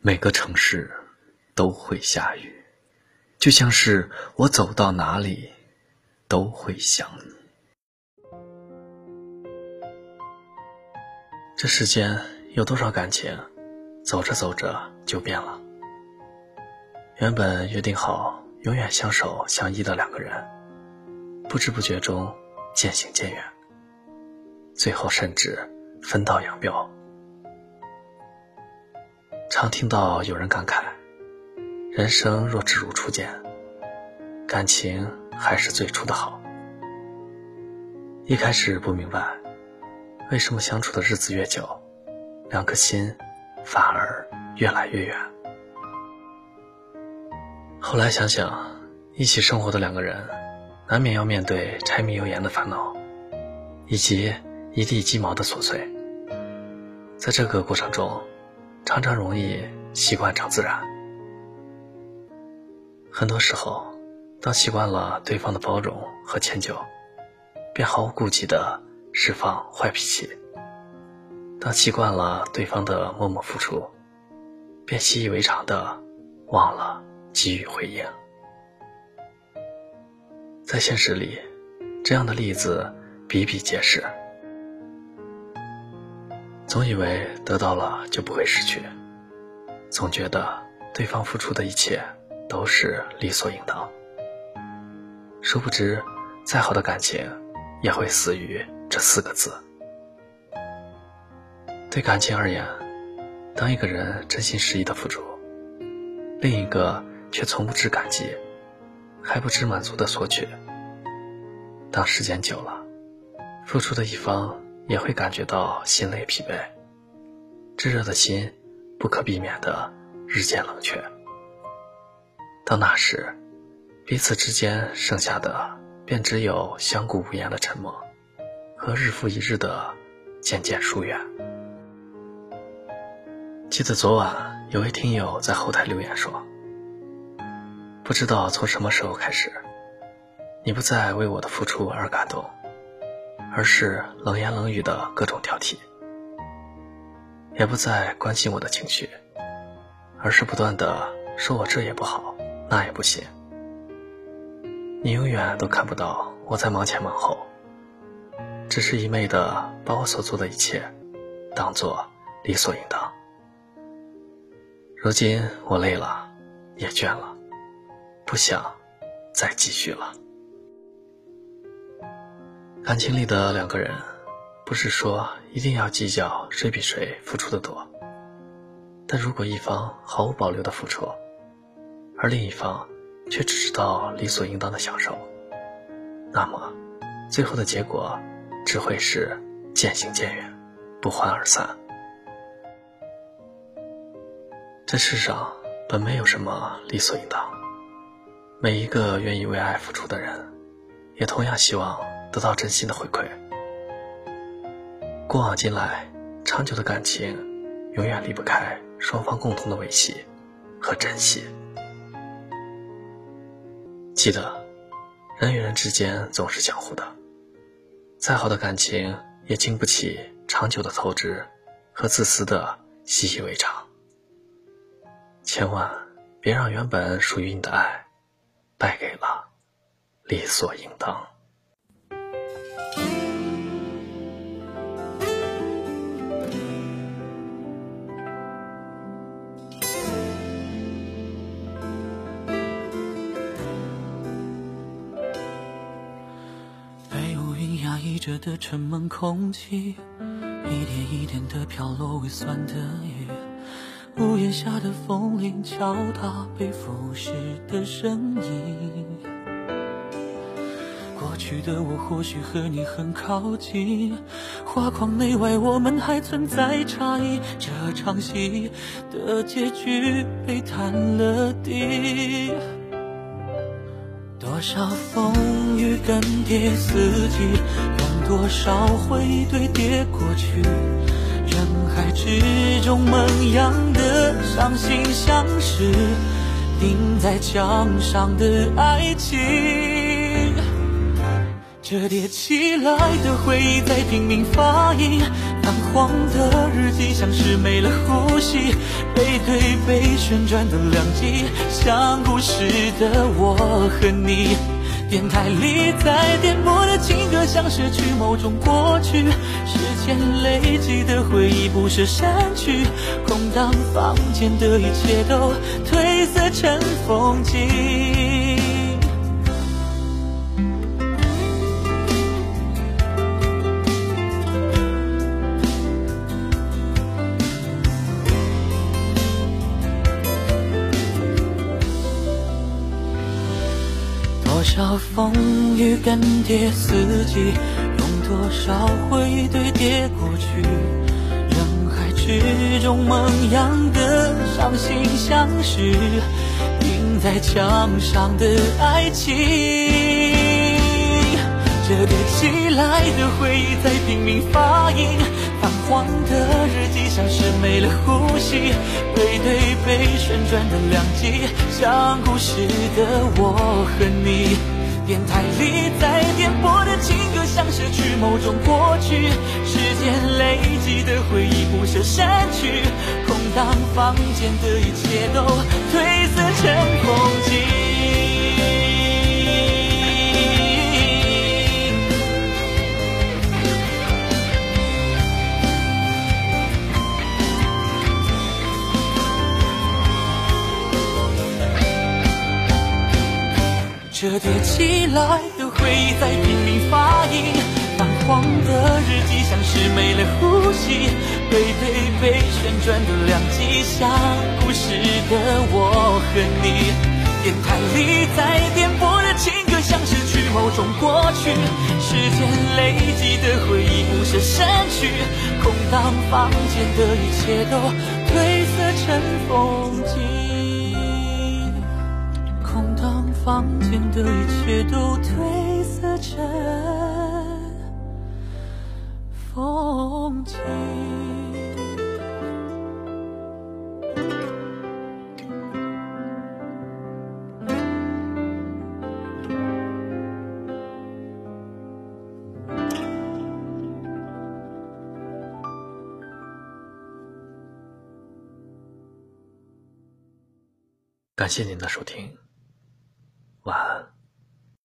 每个城市都会下雨，就像是我走到哪里都会想你。这世间有多少感情，走着走着就变了？原本约定好永远相守相依的两个人，不知不觉中渐行渐远，最后甚至分道扬镳。常听到有人感慨：“人生若只如初见，感情还是最初的好。”一开始不明白，为什么相处的日子越久，两颗心反而越来越远。后来想想，一起生活的两个人，难免要面对柴米油盐的烦恼，以及一地鸡毛的琐碎。在这个过程中，常常容易习惯成自然。很多时候，当习惯了对方的包容和迁就，便毫无顾忌的释放坏脾气；当习惯了对方的默默付出，便习以为常的忘了给予回应。在现实里，这样的例子比比皆是。总以为得到了就不会失去，总觉得对方付出的一切都是理所应当。殊不知，再好的感情也会死于这四个字。对感情而言，当一个人真心实意的付出，另一个却从不知感激，还不知满足的索取，当时间久了，付出的一方。也会感觉到心累疲惫，炙热的心不可避免的日渐冷却。到那时，彼此之间剩下的便只有相顾无言的沉默，和日复一日的渐渐疏远。记得昨晚有位听友在后台留言说：“不知道从什么时候开始，你不再为我的付出而感动。”而是冷言冷语的各种挑剔，也不再关心我的情绪，而是不断的说我这也不好，那也不行。你永远都看不到我在忙前忙后，只是一昧的把我所做的一切当做理所应当。如今我累了，也倦了，不想再继续了。感情里的两个人，不是说一定要计较谁比谁付出的多，但如果一方毫无保留的付出，而另一方却只知道理所应当的享受，那么最后的结果只会是渐行渐远，不欢而散。这世上本没有什么理所应当，每一个愿意为爱付出的人，也同样希望。得到真心的回馈。过往今来，长久的感情永远离不开双方共同的维系和珍惜。记得，人与人之间总是相互的，再好的感情也经不起长久的透支和自私的习以为常。千万别让原本属于你的爱，败给了理所应当。着的沉闷空气，一点一点的飘落微酸的雨，屋檐下的风铃敲打被腐蚀的声音。过去的我或许和你很靠近，画框内外我们还存在差异，这场戏的结局被摊了底。多少风雨更迭四季。多少回忆堆叠过去，人海之中萌芽的伤心相识，钉在墙上的爱情。折叠起来的回忆在拼命发音，泛黄的日记像是没了呼吸，背对背旋转的两极，像故事的我和你。电台里在点播的情歌，像是去某种过去，时间累积的回忆不舍删去，空荡房间的一切都褪色成风景。少风雨更迭四季，用多少回忆堆叠过去，人海之中萌芽的伤心相识，印在墙上的爱情。折叠起来的回忆在拼命发音，黄的日记像是没了呼吸，背对背旋转的两极，像故事的我和你。电台里在点播的情歌，像是去某种过去，时间累积的回忆不舍删去，空荡房间的一切都褪色成风景。叠起来的回忆在拼命发音，泛黄的日记像是没了呼吸，背对背旋转的两极，像故事的我和你。电台里在点播的情歌，像是去某种过去，时间累积的回忆不舍删去，空荡房间的一切都褪色成风景。房间的一切都褪色成风景。感谢您的收听。